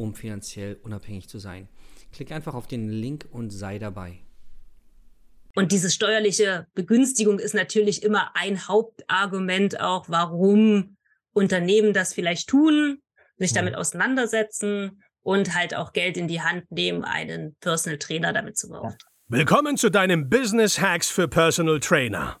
um finanziell unabhängig zu sein. Klick einfach auf den Link und sei dabei. Und diese steuerliche Begünstigung ist natürlich immer ein Hauptargument auch, warum Unternehmen das vielleicht tun, sich damit auseinandersetzen und halt auch Geld in die Hand nehmen, einen Personal Trainer damit zu beauftragen. Willkommen zu deinem Business Hacks für Personal Trainer.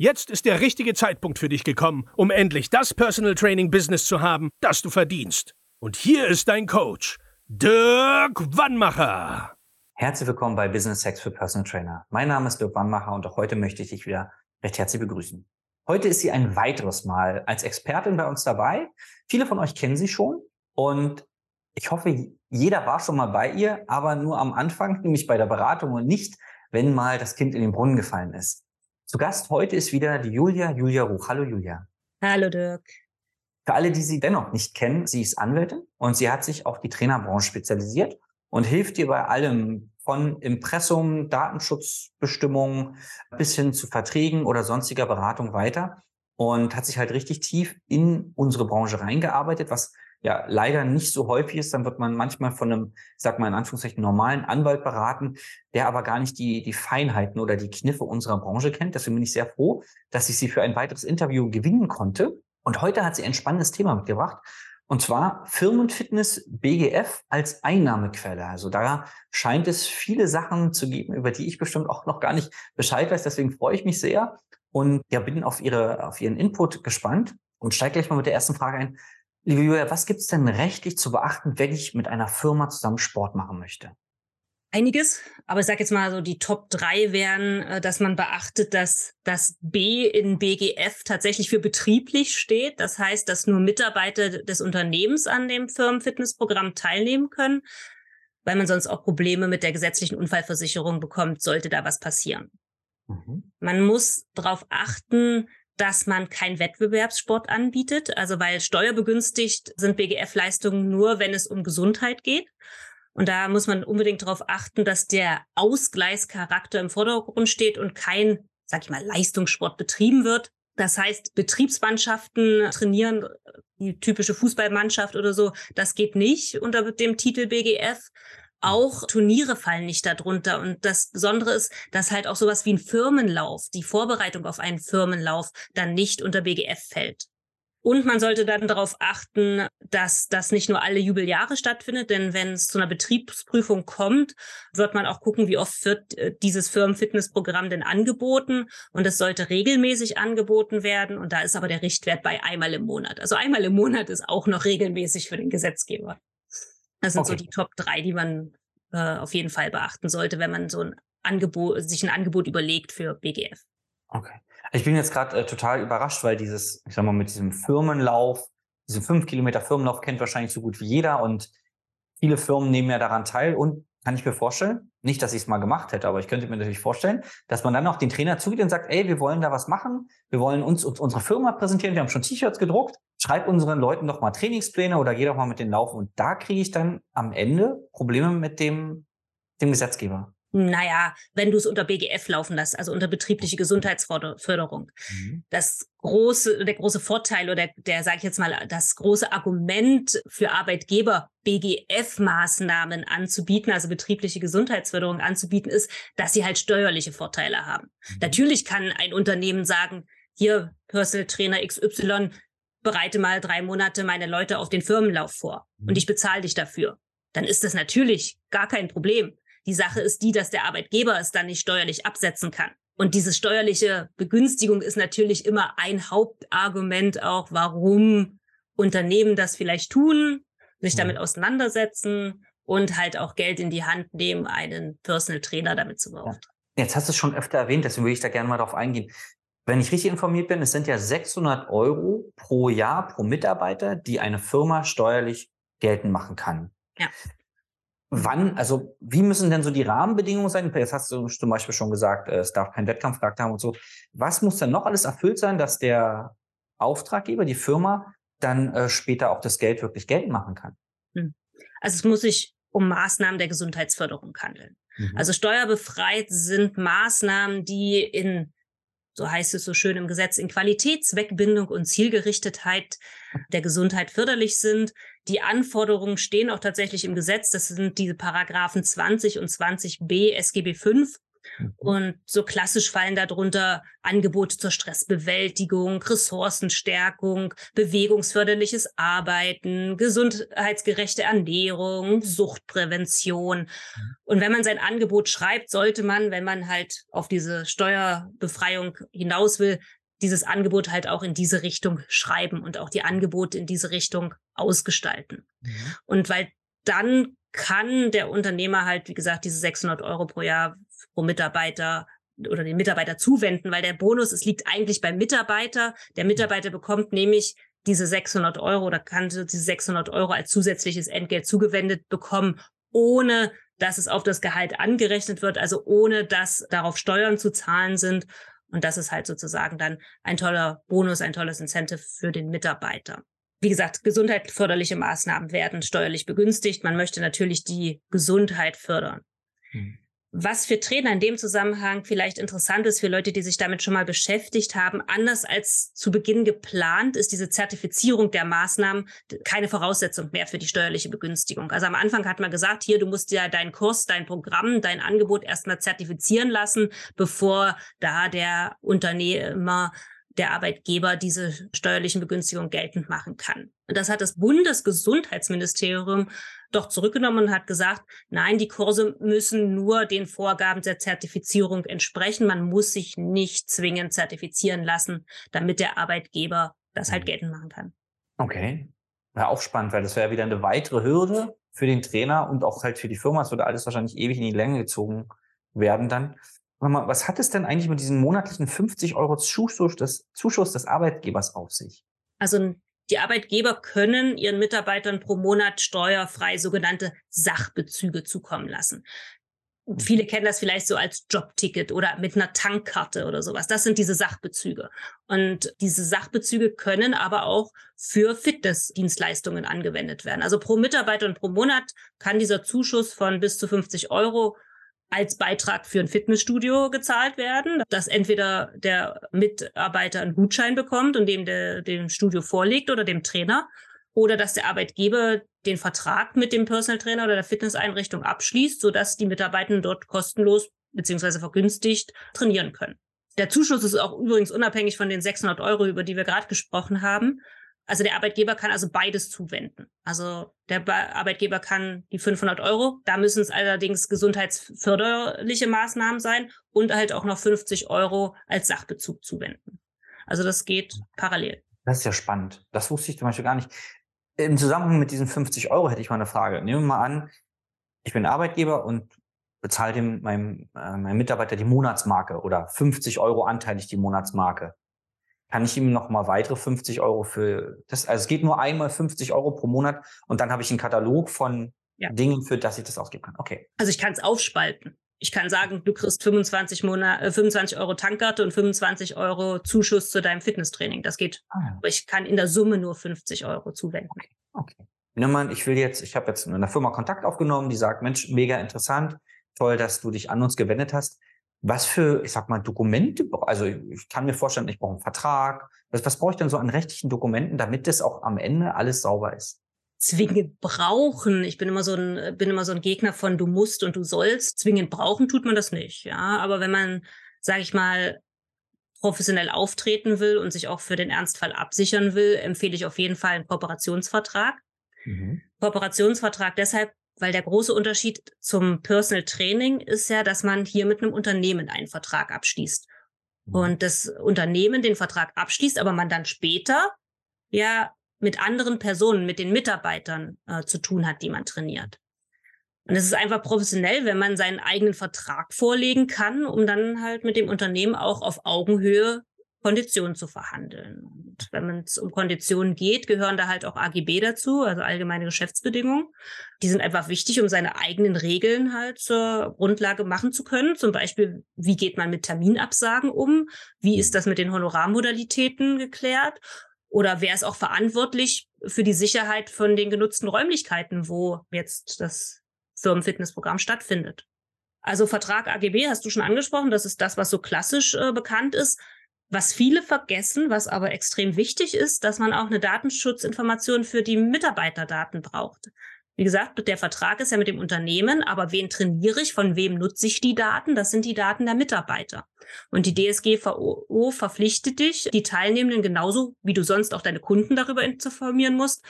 Jetzt ist der richtige Zeitpunkt für dich gekommen, um endlich das Personal Training Business zu haben, das du verdienst. Und hier ist dein Coach, Dirk Wannmacher. Herzlich willkommen bei Business Sex für Personal Trainer. Mein Name ist Dirk Wannmacher und auch heute möchte ich dich wieder recht herzlich begrüßen. Heute ist sie ein weiteres Mal als Expertin bei uns dabei. Viele von euch kennen sie schon und ich hoffe, jeder war schon mal bei ihr, aber nur am Anfang, nämlich bei der Beratung und nicht, wenn mal das Kind in den Brunnen gefallen ist. Zu Gast heute ist wieder die Julia, Julia Ruch. Hallo Julia. Hallo Dirk. Für alle, die sie dennoch nicht kennen, sie ist Anwältin und sie hat sich auf die Trainerbranche spezialisiert und hilft dir bei allem von Impressum, Datenschutzbestimmungen bis hin zu Verträgen oder sonstiger Beratung weiter und hat sich halt richtig tief in unsere Branche reingearbeitet, was ja leider nicht so häufig ist. Dann wird man manchmal von einem, sag mal in Anführungszeichen, normalen Anwalt beraten, der aber gar nicht die, die Feinheiten oder die Kniffe unserer Branche kennt. Deswegen bin ich sehr froh, dass ich sie für ein weiteres Interview gewinnen konnte. Und heute hat sie ein spannendes Thema mitgebracht. Und zwar Firmenfitness BGF als Einnahmequelle. Also da scheint es viele Sachen zu geben, über die ich bestimmt auch noch gar nicht Bescheid weiß. Deswegen freue ich mich sehr und ja, bin auf, ihre, auf Ihren Input gespannt und steige gleich mal mit der ersten Frage ein. Liebe Julia, was gibt es denn rechtlich zu beachten, wenn ich mit einer Firma zusammen Sport machen möchte? einiges, aber ich sage jetzt mal so, die Top drei wären, äh, dass man beachtet, dass das B in BGF tatsächlich für betrieblich steht. Das heißt, dass nur Mitarbeiter des Unternehmens an dem Firmenfitnessprogramm teilnehmen können, weil man sonst auch Probleme mit der gesetzlichen Unfallversicherung bekommt, sollte da was passieren. Mhm. Man muss darauf achten, dass man kein Wettbewerbssport anbietet, also weil steuerbegünstigt sind BGF-Leistungen nur, wenn es um Gesundheit geht. Und da muss man unbedingt darauf achten, dass der Ausgleichscharakter im Vordergrund steht und kein, sag ich mal, Leistungssport betrieben wird. Das heißt, Betriebsmannschaften trainieren, die typische Fußballmannschaft oder so, das geht nicht unter dem Titel BGF. Auch Turniere fallen nicht darunter. Und das Besondere ist, dass halt auch sowas wie ein Firmenlauf, die Vorbereitung auf einen Firmenlauf dann nicht unter BGF fällt. Und man sollte dann darauf achten, dass das nicht nur alle Jubeljahre stattfindet, denn wenn es zu einer Betriebsprüfung kommt, wird man auch gucken, wie oft wird äh, dieses Firmenfitnessprogramm denn angeboten. Und es sollte regelmäßig angeboten werden. Und da ist aber der Richtwert bei einmal im Monat. Also einmal im Monat ist auch noch regelmäßig für den Gesetzgeber. Das sind okay. so die Top drei, die man äh, auf jeden Fall beachten sollte, wenn man so ein Angebot, sich ein Angebot überlegt für BGF. Okay. Ich bin jetzt gerade äh, total überrascht, weil dieses, ich sag mal, mit diesem Firmenlauf, diesen fünf Kilometer Firmenlauf kennt wahrscheinlich so gut wie jeder und viele Firmen nehmen ja daran teil und kann ich mir vorstellen, nicht, dass ich es mal gemacht hätte, aber ich könnte mir natürlich vorstellen, dass man dann auch den Trainer zugeht und sagt, ey, wir wollen da was machen, wir wollen uns, uns unsere Firma präsentieren, wir haben schon T-Shirts gedruckt, schreib unseren Leuten doch mal Trainingspläne oder geh doch mal mit denen laufen und da kriege ich dann am Ende Probleme mit dem, dem Gesetzgeber. Naja, wenn du es unter BGF laufen lässt, also unter betriebliche Gesundheitsförderung. Mhm. Das große, der große Vorteil oder der, der sage ich jetzt mal, das große Argument für Arbeitgeber, BGF-Maßnahmen anzubieten, also betriebliche Gesundheitsförderung anzubieten, ist, dass sie halt steuerliche Vorteile haben. Mhm. Natürlich kann ein Unternehmen sagen, hier Personal Trainer XY, bereite mal drei Monate meine Leute auf den Firmenlauf vor mhm. und ich bezahle dich dafür. Dann ist das natürlich gar kein Problem. Die Sache ist die, dass der Arbeitgeber es dann nicht steuerlich absetzen kann. Und diese steuerliche Begünstigung ist natürlich immer ein Hauptargument auch, warum Unternehmen das vielleicht tun, sich damit auseinandersetzen und halt auch Geld in die Hand nehmen, einen Personal Trainer damit zu beauftragen. Jetzt hast du es schon öfter erwähnt, deswegen würde ich da gerne mal drauf eingehen. Wenn ich richtig informiert bin, es sind ja 600 Euro pro Jahr pro Mitarbeiter, die eine Firma steuerlich geltend machen kann. Ja. Wann, also wie müssen denn so die Rahmenbedingungen sein? Jetzt hast du zum Beispiel schon gesagt, äh, es darf kein Wettkampfcharakter haben und so. Was muss denn noch alles erfüllt sein, dass der Auftraggeber, die Firma, dann äh, später auch das Geld wirklich geltend machen kann? Hm. Also es muss sich um Maßnahmen der Gesundheitsförderung handeln. Mhm. Also steuerbefreit sind Maßnahmen, die in so heißt es so schön im Gesetz, in Qualität, Zweckbindung und Zielgerichtetheit der Gesundheit förderlich sind. Die Anforderungen stehen auch tatsächlich im Gesetz. Das sind diese Paragraphen 20 und 20b SGB 5. Mhm. Und so klassisch fallen darunter Angebote zur Stressbewältigung, Ressourcenstärkung, bewegungsförderliches Arbeiten, gesundheitsgerechte Ernährung, Suchtprävention. Mhm. Und wenn man sein Angebot schreibt, sollte man, wenn man halt auf diese Steuerbefreiung hinaus will, dieses Angebot halt auch in diese Richtung schreiben und auch die Angebote in diese Richtung ausgestalten. Mhm. Und weil dann kann der Unternehmer halt, wie gesagt, diese 600 Euro pro Jahr pro Mitarbeiter oder den Mitarbeiter zuwenden, weil der Bonus, es liegt eigentlich beim Mitarbeiter. Der Mitarbeiter bekommt nämlich diese 600 Euro oder kann diese 600 Euro als zusätzliches Entgelt zugewendet bekommen, ohne dass es auf das Gehalt angerechnet wird, also ohne dass darauf Steuern zu zahlen sind. Und das ist halt sozusagen dann ein toller Bonus, ein tolles Incentive für den Mitarbeiter. Wie gesagt, gesundheitsförderliche Maßnahmen werden steuerlich begünstigt. Man möchte natürlich die Gesundheit fördern. Hm. Was für Trainer in dem Zusammenhang vielleicht interessant ist für Leute, die sich damit schon mal beschäftigt haben, anders als zu Beginn geplant, ist diese Zertifizierung der Maßnahmen keine Voraussetzung mehr für die steuerliche Begünstigung. Also am Anfang hat man gesagt, hier, du musst ja deinen Kurs, dein Programm, dein Angebot erstmal zertifizieren lassen, bevor da der Unternehmer der Arbeitgeber diese steuerlichen Begünstigungen geltend machen kann. Und das hat das Bundesgesundheitsministerium doch zurückgenommen und hat gesagt, nein, die Kurse müssen nur den Vorgaben der Zertifizierung entsprechen. Man muss sich nicht zwingend zertifizieren lassen, damit der Arbeitgeber das halt mhm. geltend machen kann. Okay. Ja, auch spannend, weil das wäre ja wieder eine weitere Hürde für den Trainer und auch halt für die Firma. Es würde alles wahrscheinlich ewig in die Länge gezogen werden dann. Mal, was hat es denn eigentlich mit diesem monatlichen 50 Euro Zuschuss des, Zuschuss des Arbeitgebers auf sich? Also die Arbeitgeber können ihren Mitarbeitern pro Monat steuerfrei sogenannte Sachbezüge zukommen lassen. Mhm. Viele kennen das vielleicht so als Jobticket oder mit einer Tankkarte oder sowas. Das sind diese Sachbezüge. Und diese Sachbezüge können aber auch für Fitnessdienstleistungen angewendet werden. Also pro Mitarbeiter und pro Monat kann dieser Zuschuss von bis zu 50 Euro als Beitrag für ein Fitnessstudio gezahlt werden, dass entweder der Mitarbeiter einen Gutschein bekommt und dem der, dem Studio vorlegt oder dem Trainer oder dass der Arbeitgeber den Vertrag mit dem Personal Trainer oder der Fitnesseinrichtung abschließt, sodass die Mitarbeitenden dort kostenlos beziehungsweise vergünstigt trainieren können. Der Zuschuss ist auch übrigens unabhängig von den 600 Euro, über die wir gerade gesprochen haben. Also der Arbeitgeber kann also beides zuwenden. Also der Arbeitgeber kann die 500 Euro, da müssen es allerdings gesundheitsförderliche Maßnahmen sein und halt auch noch 50 Euro als Sachbezug zuwenden. Also das geht parallel. Das ist ja spannend. Das wusste ich zum Beispiel gar nicht. Im Zusammenhang mit diesen 50 Euro hätte ich mal eine Frage. Nehmen wir mal an, ich bin Arbeitgeber und bezahle dem meinem, äh, meinem Mitarbeiter die Monatsmarke oder 50 Euro anteilig die Monatsmarke kann ich ihm noch mal weitere 50 Euro für das, also es geht nur einmal 50 Euro pro Monat und dann habe ich einen Katalog von ja. Dingen, für das ich das ausgeben kann. Okay. Also ich kann es aufspalten. Ich kann sagen, du kriegst 25, Monat, äh, 25 Euro Tankkarte und 25 Euro Zuschuss zu deinem Fitnesstraining. Das geht. Ah, ja. Aber ich kann in der Summe nur 50 Euro zuwenden. Okay. okay. Nimm mal, ich will jetzt, ich habe jetzt in einer Firma Kontakt aufgenommen, die sagt, Mensch, mega interessant, toll, dass du dich an uns gewendet hast was für, ich sag mal, Dokumente, also ich kann mir vorstellen, ich brauche einen Vertrag. Was, was brauche ich denn so an rechtlichen Dokumenten, damit das auch am Ende alles sauber ist? Zwingend brauchen. Ich bin immer so ein, bin immer so ein Gegner von du musst und du sollst. Zwingend brauchen tut man das nicht, ja. Aber wenn man, sage ich mal, professionell auftreten will und sich auch für den Ernstfall absichern will, empfehle ich auf jeden Fall einen Kooperationsvertrag. Mhm. Kooperationsvertrag deshalb, weil der große Unterschied zum Personal Training ist ja, dass man hier mit einem Unternehmen einen Vertrag abschließt. Mhm. Und das Unternehmen den Vertrag abschließt, aber man dann später ja mit anderen Personen, mit den Mitarbeitern äh, zu tun hat, die man trainiert. Und es ist einfach professionell, wenn man seinen eigenen Vertrag vorlegen kann, um dann halt mit dem Unternehmen auch auf Augenhöhe Konditionen zu verhandeln. Und wenn es um Konditionen geht, gehören da halt auch AGB dazu, also allgemeine Geschäftsbedingungen. Die sind einfach wichtig, um seine eigenen Regeln halt zur Grundlage machen zu können. Zum Beispiel, wie geht man mit Terminabsagen um? Wie ist das mit den Honorarmodalitäten geklärt? Oder wer ist auch verantwortlich für die Sicherheit von den genutzten Räumlichkeiten, wo jetzt das Firmenfitnessprogramm stattfindet? Also Vertrag AGB hast du schon angesprochen, das ist das, was so klassisch äh, bekannt ist. Was viele vergessen, was aber extrem wichtig ist, dass man auch eine Datenschutzinformation für die Mitarbeiterdaten braucht. Wie gesagt, der Vertrag ist ja mit dem Unternehmen, aber wen trainiere ich, von wem nutze ich die Daten? Das sind die Daten der Mitarbeiter. Und die DSGVO verpflichtet dich, die Teilnehmenden genauso wie du sonst auch deine Kunden darüber informieren musst,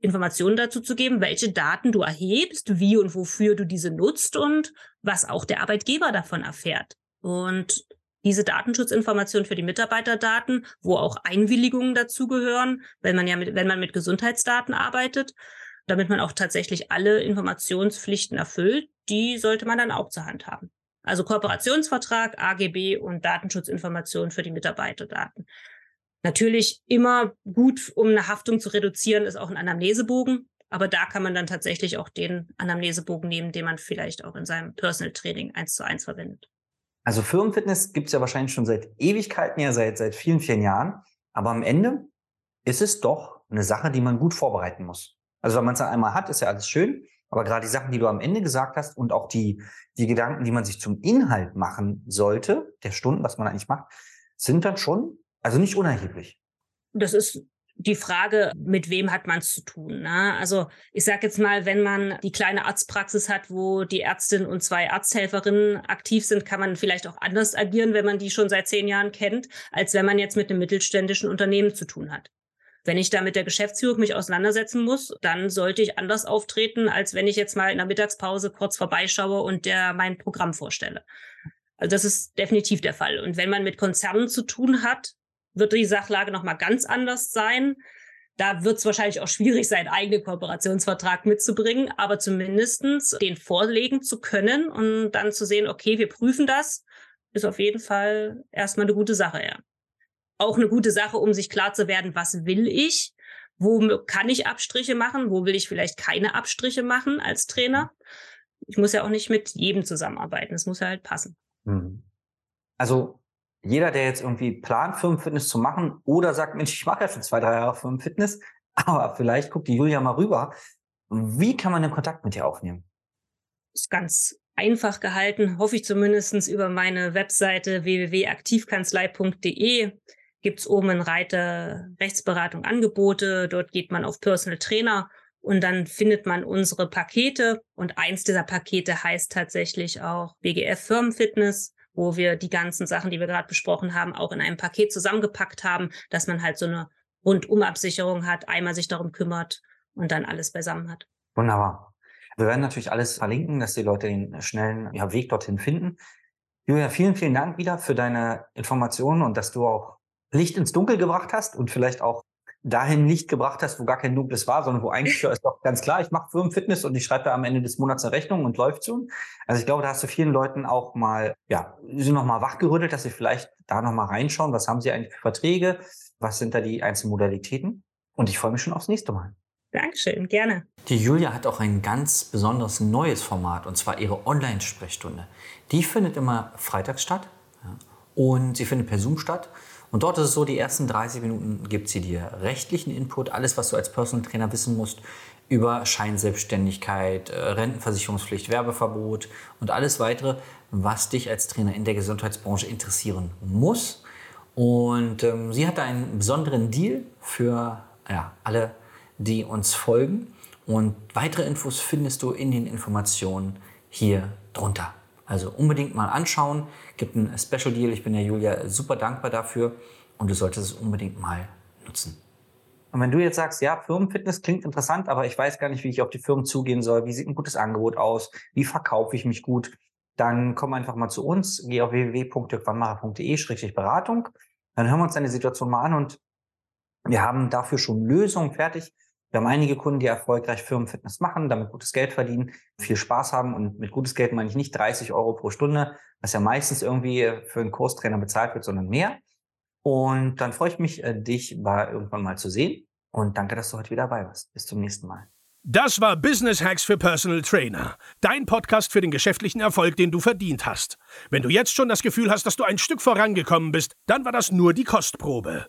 Informationen dazu zu geben, welche Daten du erhebst, wie und wofür du diese nutzt und was auch der Arbeitgeber davon erfährt. Und diese Datenschutzinformation für die Mitarbeiterdaten, wo auch Einwilligungen dazugehören, wenn man ja mit, wenn man mit Gesundheitsdaten arbeitet, damit man auch tatsächlich alle Informationspflichten erfüllt, die sollte man dann auch zur Hand haben. Also Kooperationsvertrag, AGB und Datenschutzinformationen für die Mitarbeiterdaten. Natürlich immer gut, um eine Haftung zu reduzieren, ist auch ein Anamnesebogen. Aber da kann man dann tatsächlich auch den Anamnesebogen nehmen, den man vielleicht auch in seinem Personal Training eins zu eins verwendet. Also Firmenfitness gibt es ja wahrscheinlich schon seit Ewigkeiten, ja seit, seit vielen, vielen Jahren. Aber am Ende ist es doch eine Sache, die man gut vorbereiten muss. Also wenn man es dann einmal hat, ist ja alles schön. Aber gerade die Sachen, die du am Ende gesagt hast und auch die, die Gedanken, die man sich zum Inhalt machen sollte, der Stunden, was man eigentlich macht, sind dann schon, also nicht unerheblich. Das ist die Frage, mit wem hat man es zu tun? Ne? Also ich sage jetzt mal, wenn man die kleine Arztpraxis hat, wo die Ärztin und zwei Arzthelferinnen aktiv sind, kann man vielleicht auch anders agieren, wenn man die schon seit zehn Jahren kennt, als wenn man jetzt mit einem mittelständischen Unternehmen zu tun hat. Wenn ich da mit der Geschäftsführung mich auseinandersetzen muss, dann sollte ich anders auftreten, als wenn ich jetzt mal in der Mittagspause kurz vorbeischaue und der mein Programm vorstelle. Also das ist definitiv der Fall. Und wenn man mit Konzernen zu tun hat, wird die Sachlage nochmal ganz anders sein. Da wird es wahrscheinlich auch schwierig sein, eigenen Kooperationsvertrag mitzubringen, aber zumindestens den vorlegen zu können und dann zu sehen, okay, wir prüfen das, ist auf jeden Fall erstmal eine gute Sache, ja. Auch eine gute Sache, um sich klar zu werden, was will ich? Wo kann ich Abstriche machen? Wo will ich vielleicht keine Abstriche machen als Trainer? Ich muss ja auch nicht mit jedem zusammenarbeiten. Es muss ja halt passen. Mhm. Also jeder, der jetzt irgendwie plant, Firmenfitness zu machen oder sagt, Mensch, ich mache ja schon zwei, drei Jahre Firmenfitness, aber vielleicht guckt die Julia mal rüber. Wie kann man den Kontakt mit dir aufnehmen? ist ganz einfach gehalten, hoffe ich zumindest über meine Webseite www.aktivkanzlei.de gibt's oben einen Reiter Rechtsberatung Angebote. Dort geht man auf Personal Trainer und dann findet man unsere Pakete. Und eins dieser Pakete heißt tatsächlich auch BGF Firmenfitness wo wir die ganzen Sachen, die wir gerade besprochen haben, auch in einem Paket zusammengepackt haben, dass man halt so eine Rundumabsicherung hat, einmal sich darum kümmert und dann alles beisammen hat. Wunderbar. Wir werden natürlich alles verlinken, dass die Leute den schnellen ja, Weg dorthin finden. Julia, vielen, vielen Dank wieder für deine Informationen und dass du auch Licht ins Dunkel gebracht hast und vielleicht auch dahin Licht gebracht hast, wo gar kein dunkles war, sondern wo eigentlich ist doch ganz klar, ich mache Firmenfitness und ich schreibe da am Ende des Monats eine Rechnung und läuft schon. Also ich glaube, da hast du vielen Leuten auch mal, ja, sie noch mal wachgerüttelt, dass sie vielleicht da noch mal reinschauen, was haben sie eigentlich für Verträge, was sind da die einzelnen Modalitäten. Und ich freue mich schon aufs nächste Mal. Dankeschön, gerne. Die Julia hat auch ein ganz besonderes neues Format, und zwar ihre Online-Sprechstunde. Die findet immer freitags statt ja, und sie findet per Zoom statt. Und dort ist es so, die ersten 30 Minuten gibt sie dir rechtlichen Input, alles, was du als Personal Trainer wissen musst über Scheinselbstständigkeit, äh, Rentenversicherungspflicht, Werbeverbot und alles weitere, was dich als Trainer in der Gesundheitsbranche interessieren muss. Und ähm, sie hat einen besonderen Deal für ja, alle, die uns folgen. Und weitere Infos findest du in den Informationen hier drunter. Also unbedingt mal anschauen. Gibt einen Special Deal. Ich bin der Julia super dankbar dafür und du solltest es unbedingt mal nutzen. Und wenn du jetzt sagst, ja, Firmenfitness klingt interessant, aber ich weiß gar nicht, wie ich auf die Firmen zugehen soll, wie sieht ein gutes Angebot aus, wie verkaufe ich mich gut, dann komm einfach mal zu uns, geh auf www.dirkwannmacher.de-beratung, dann hören wir uns deine Situation mal an und wir haben dafür schon Lösungen fertig. Wir haben einige Kunden, die erfolgreich Firmenfitness machen, damit gutes Geld verdienen, viel Spaß haben und mit gutes Geld meine ich nicht 30 Euro pro Stunde, was ja meistens irgendwie für einen Kurstrainer bezahlt wird, sondern mehr. Und dann freue ich mich, äh, dich bei irgendwann mal zu sehen. Und danke, dass du heute wieder dabei warst. Bis zum nächsten Mal. Das war Business Hacks für Personal Trainer. Dein Podcast für den geschäftlichen Erfolg, den du verdient hast. Wenn du jetzt schon das Gefühl hast, dass du ein Stück vorangekommen bist, dann war das nur die Kostprobe.